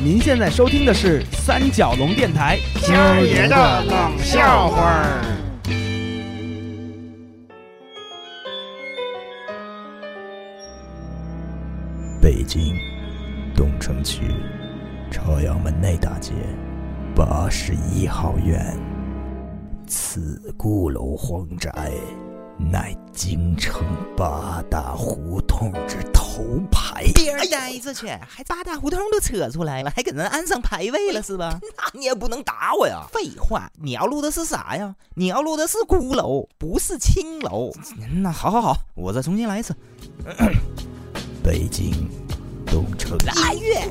您现在收听的是三角龙电台，今儿爷的冷笑话儿。北京东城区朝阳门内大街八十一号院，此孤楼荒宅，乃京城八大胡同之头牌。别儿呆着去，还八大胡同都扯出来了，还给人安上排位了是吧？那你也不能打我呀！废话，你要录的是啥呀？你要录的是孤楼，不是青楼。那好好好，我再重新来一次。北京东城音乐，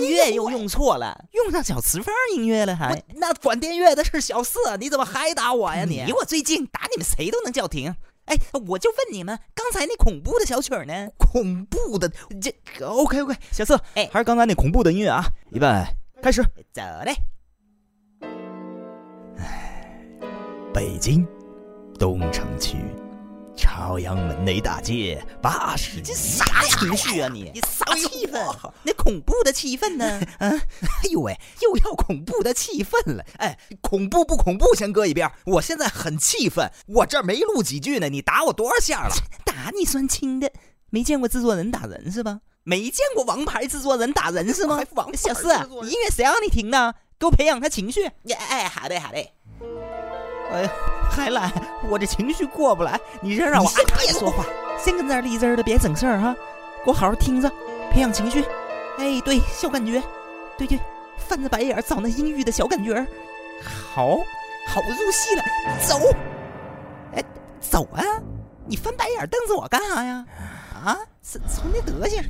音乐又用错了，用上小磁缝音乐了还？那管电乐的是小四，你怎么还打我呀你？离我最近，打你们谁都能叫停。哎，我就问你们，刚才那恐怖的小曲儿呢？恐怖的，这 OK OK，小四，哎，还是刚才那恐怖的音乐啊！预备，开始，走嘞。哎，北京东城区朝阳门内大街八十这啥情绪啊你？你啥气氛？那恐怖的气氛呢？嗯，哎呦喂，又要恐怖的气氛了！哎，恐怖不恐怖先搁一边，我现在很气愤，我这没录几句呢，你打我多少下了？打你算轻的，没见过制作人打人是吧？没见过王牌制作人打人是吗？王小四，音乐谁让你停的？给我培养他情绪。哎哎，好嘞好的。哎呀，还来，我这情绪过不来，你这让我先别说话，先跟这儿立正的，别整事儿哈，给我好好听着，培养情绪。哎，对，小感觉，对对，翻着白眼找那阴郁的小感觉，好，好入戏了。走，哎，走啊！你翻白眼瞪着我干啥呀？啊，瞅瞅那德行！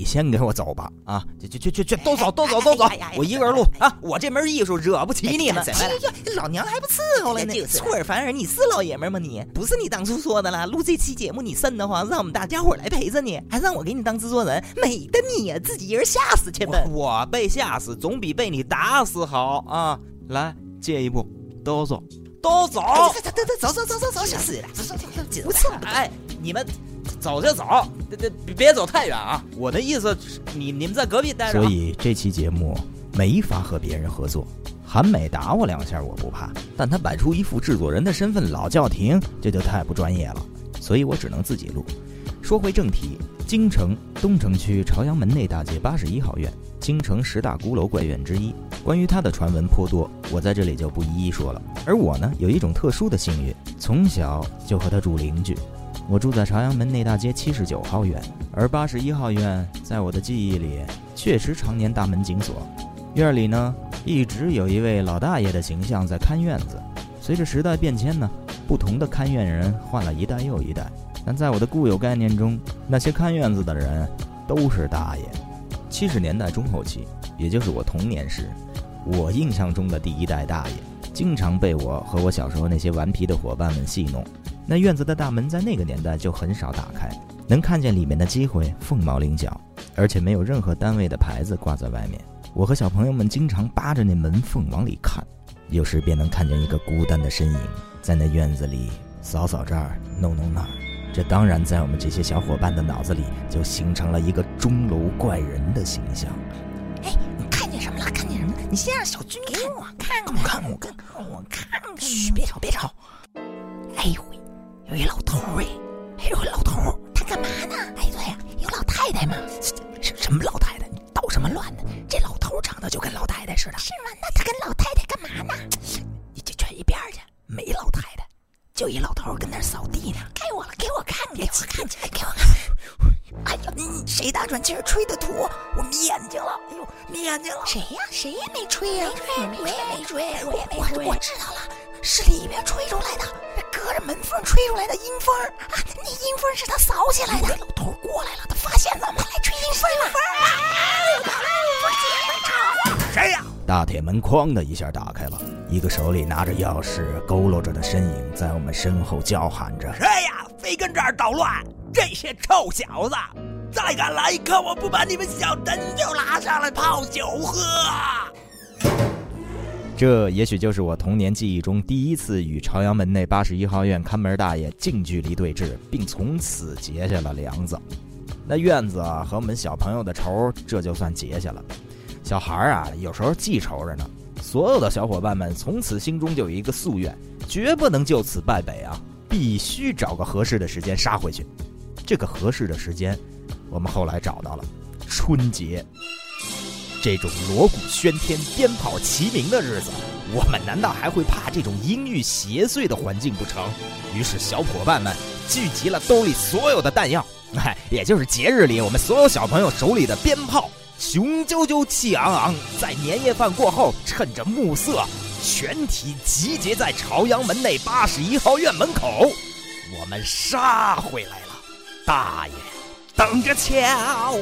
你先给我走吧！啊，去去去去去，都走都走都走！我一个人录啊！我这门艺术惹不起你们。哎呀，老娘还不伺候了呢！出尔反尔，你是老爷们吗？你不是你当初说的了？录这期节目你瘆得慌，让我们大家伙来陪着你，还让我给你当制作人，美的你呀！自己一人吓死去吧！我被吓死总比被你打死好啊！来，借一步，都走，都走！走走走走走走走，小死了！走走走走，不错！哎，你们。走就走，别别别走太远啊！我的意思，你你们在隔壁待着。所以这期节目没法和别人合作。韩美打我两下我不怕，但他摆出一副制作人的身份老叫停，这就太不专业了。所以我只能自己录。说回正题，京城东城区朝阳门内大街八十一号院，京城十大孤楼怪院之一。关于它的传闻颇多，我在这里就不一一说了。而我呢，有一种特殊的幸运，从小就和他住邻居。我住在朝阳门内大街七十九号院，而八十一号院在我的记忆里确实常年大门紧锁。院里呢，一直有一位老大爷的形象在看院子。随着时代变迁呢，不同的看院人换了一代又一代，但在我的固有概念中，那些看院子的人都是大爷。七十年代中后期，也就是我童年时，我印象中的第一代大爷，经常被我和我小时候那些顽皮的伙伴们戏弄。那院子的大门在那个年代就很少打开，能看见里面的机会凤毛麟角，而且没有任何单位的牌子挂在外面。我和小朋友们经常扒着那门缝往里看，有时便能看见一个孤单的身影在那院子里扫扫这儿弄弄那儿。这当然在我们这些小伙伴的脑子里就形成了一个钟楼怪人的形象。哎，你看见什么了？看见什么了？你先让小军给我看看，我看我看我看看。嘘，别吵别吵。哎呦喂！有一老头哎，还有个老头，他干嘛呢？哎，对呀，有老太太吗？什什么老太太？你捣什么乱呢？这老头长得就跟老太太似的。是吗？那他跟老太太干嘛呢？你就去一边去，没老太太，就一老头跟那扫地呢。该我了，给我看，给我看，给我看。哎呦，你，谁大喘气儿吹的土？我眯眼睛了。哎呦，眯眼睛了。谁呀？谁也没吹呀？没吹我也没吹，我也没吹。我知道了，是里边吹出来的。隔着门缝吹出来的阴风啊！那阴风是他扫起来的。老头过来了，他发现咱们来吹阴风了。谁呀？大铁门哐的一下打开了，一个手里拿着钥匙、佝偻着的身影在我们身后叫喊着：“谁呀？非跟这儿捣乱！这些臭小子，再敢来一刻，我不把你们小灯就拉上来泡酒喝！”这也许就是我童年记忆中第一次与朝阳门内八十一号院看门大爷近距离对峙，并从此结下了梁子。那院子和我们小朋友的仇，这就算结下了。小孩啊，有时候记仇着呢。所有的小伙伴们从此心中就有一个夙愿，绝不能就此败北啊！必须找个合适的时间杀回去。这个合适的时间，我们后来找到了春节。这种锣鼓喧天、鞭炮齐鸣的日子，我们难道还会怕这种阴郁邪祟的环境不成？于是，小伙伴们聚集了兜里所有的弹药，哎，也就是节日里我们所有小朋友手里的鞭炮，雄赳赳、气昂昂，在年夜饭过后，趁着暮色，全体集结在朝阳门内八十一号院门口，我们杀回来了。大爷，等着瞧！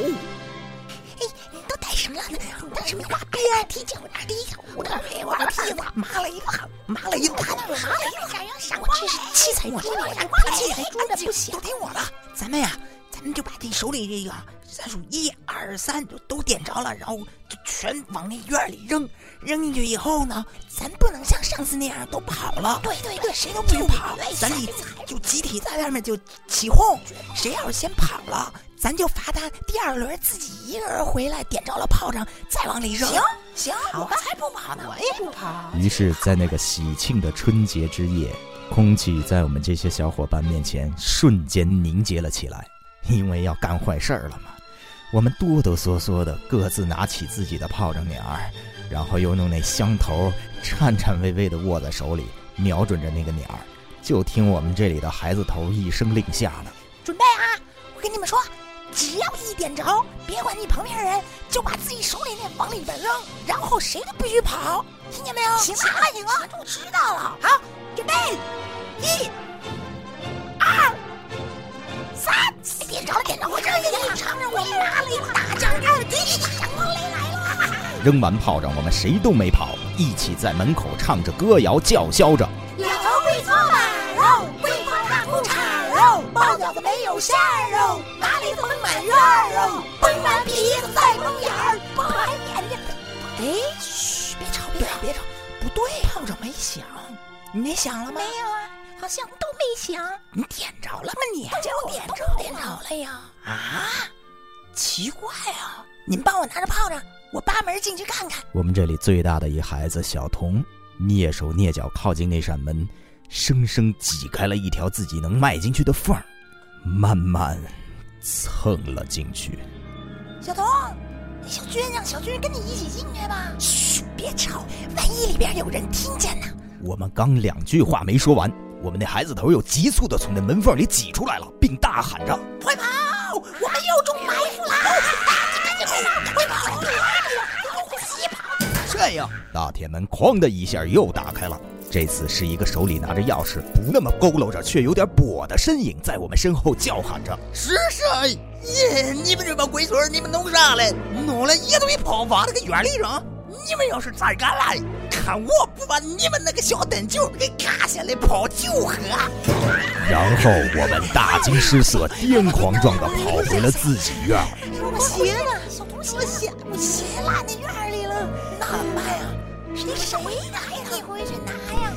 干什么要那样为什么？要别人踢走呢踢走我的腿我的屁股麻了一个麻了一个麻了一个汗我真是七彩猪脑七彩猪脑袋都听我的咱们呀咱们就把这手里这个咱数一二三，就都点着了，然后就全往那院里扔。扔进去以后呢，咱不能像上次那样都跑了。对对对，谁都不许跑，咱得就集体在外面就起哄。谁要是先跑了，咱就罚他第二轮自己一个人回来，点着了炮仗再往里扔。行行，我才不跑呢，我也不跑。于是，在那个喜庆的春节之夜，空气在我们这些小伙伴面前瞬间凝结了起来，因为要干坏事儿了嘛。我们哆哆嗦嗦的各自拿起自己的炮仗鸟儿。然后又用那香头颤颤巍巍的握在手里，瞄准着那个鸟儿，就听我们这里的孩子头一声令下呢：“准备啊！我跟你们说，只要一点着，别管你旁边人，就把自己手里那往里边扔，然后谁都不许跑，听见没有？行了行了，我知道了。好，准备，一、二、三，点着了，点着！我这也得尝尝我拿了一大奖二弟，闪光雷来了！扔完炮仗，我们谁都没跑，一起在门口唱着歌谣，叫嚣着：“老头会做马肉，会做大裤衩肉，包饺子没有馅儿肉，哪里丰满院儿肉，崩完鼻子再崩眼儿，崩完眼睛。”哎，嘘，别吵，别吵，别吵！不对，炮仗没响，你没响了吗？没有啊，好像都没响。你点着了吗？你我点着，点着了呀！啊，奇怪啊！你们帮我拿着炮仗。我扒门进去看看。我们这里最大的一孩子小童，蹑手蹑脚靠近那扇门，生生挤开了一条自己能迈进去的缝儿，慢慢蹭了进去。小童，小军让小军跟你一起进去吧。嘘，别吵，万一里边有人听见呢。我们刚两句话没说完，我们那孩子头又急促地从那门缝里挤出来了，并大喊着：“快跑！我们又中埋伏了！赶紧跑！快跑！”这样，大铁门哐的一下又打开了。这次是一个手里拿着钥匙、不那么佝偻着却有点跛的身影，在我们身后叫喊着：“是谁？耶！你们这帮龟孙你们弄啥嘞？弄了一堆炮往那个院里扔。你们要是再敢来，看我不把你们那个小灯球给嘎下来泡酒喝！”然后我们大惊失色、癫狂状的跑回了自己院。我鞋呢？小东西，我鞋，我鞋落那院里了。那怎么办呀？谁谁拿呀？你回去拿呀！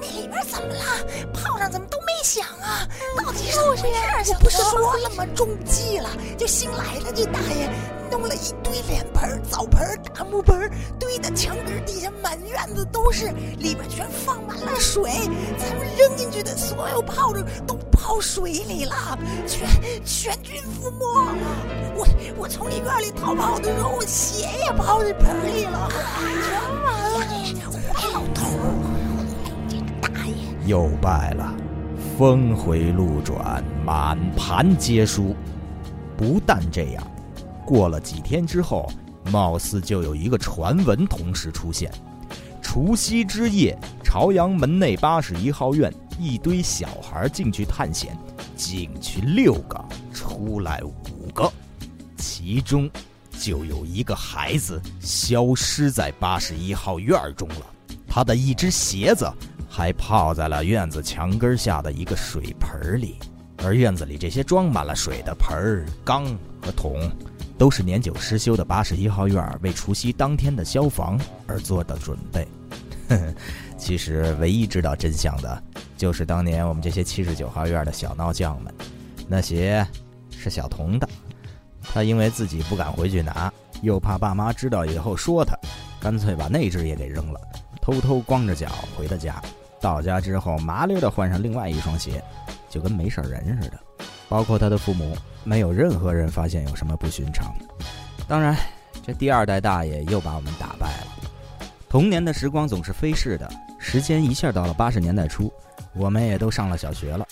那里边怎么了？炮仗怎么都没响啊？到底是回事？我不是说了吗？中计了！就新来的这大爷弄了一堆脸盆、澡盆、大木盆，堆的墙根底下满院子都是，里边全放满了水。咱们扔进去的所有炮仗都泡水里了，全全军覆没了。我我从你院里逃跑的时候，我鞋也泡在盆里了。全完了！坏老头儿，这大爷又败了，峰回路转，满盘皆输。不但这样，过了几天之后，貌似就有一个传闻同时出现：除夕之夜，朝阳门内八十一号院，一堆小孩进去探险，进去六个，出来五个，其中就有一个孩子消失在八十一号院中了。他的一只鞋子还泡在了院子墙根下的一个水盆里，而院子里这些装满了水的盆儿、缸和桶，都是年久失修的八十一号院为除夕当天的消防而做的准备。其实唯一知道真相的，就是当年我们这些七十九号院的小闹将们。那鞋是小童的，他因为自己不敢回去拿，又怕爸妈知道以后说他，干脆把那只也给扔了，偷偷光着脚回的家。到家之后，麻利的换上另外一双鞋，就跟没事人似的。包括他的父母，没有任何人发现有什么不寻常。当然，这第二代大爷又把我们打败了。童年的时光总是飞逝的，时间一下到了八十年代初，我们也都上了小学了。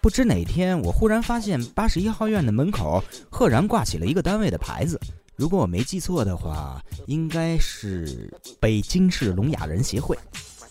不知哪天，我忽然发现八十一号院的门口赫然挂起了一个单位的牌子。如果我没记错的话，应该是北京市聋哑人协会。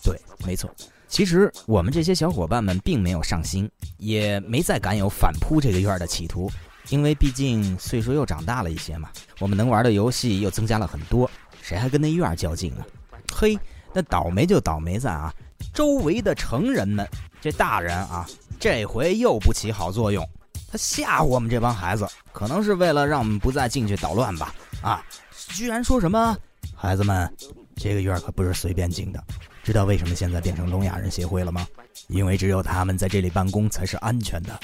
对，没错。其实我们这些小伙伴们并没有上心，也没再敢有反扑这个院儿的企图，因为毕竟岁数又长大了一些嘛。我们能玩的游戏又增加了很多，谁还跟那院儿较劲啊？嘿，那倒霉就倒霉在啊，周围的成人们，这大人啊，这回又不起好作用。他吓唬我们这帮孩子，可能是为了让我们不再进去捣乱吧？啊，居然说什么孩子们，这个院儿可不是随便进的。知道为什么现在变成聋哑人协会了吗？因为只有他们在这里办公才是安全的，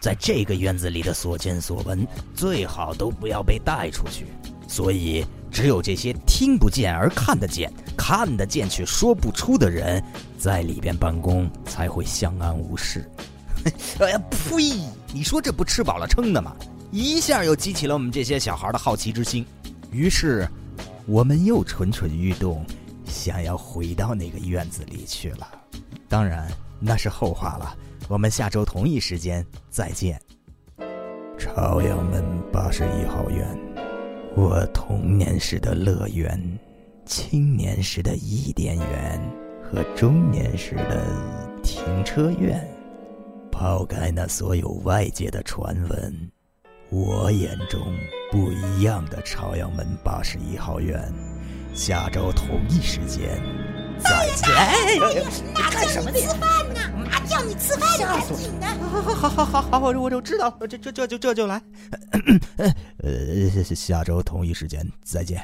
在这个院子里的所见所闻最好都不要被带出去。所以，只有这些听不见而看得见、看得见却说不出的人，在里边办公才会相安无事。哎呀，呸！你说这不吃饱了撑的吗？一下又激起了我们这些小孩的好奇之心，于是，我们又蠢蠢欲动。想要回到那个院子里去了，当然那是后话了。我们下周同一时间再见。朝阳门八十一号院，我童年时的乐园，青年时的伊甸园和中年时的停车院。抛开那所有外界的传闻，我眼中不一样的朝阳门八十一号院。下周同一时间再见。哎，妈干什么呢？吃饭呢？妈叫你吃饭呢，赶紧的。好好好好好好，我我就知道，这这这就这就来。呃，下周同一时间再见。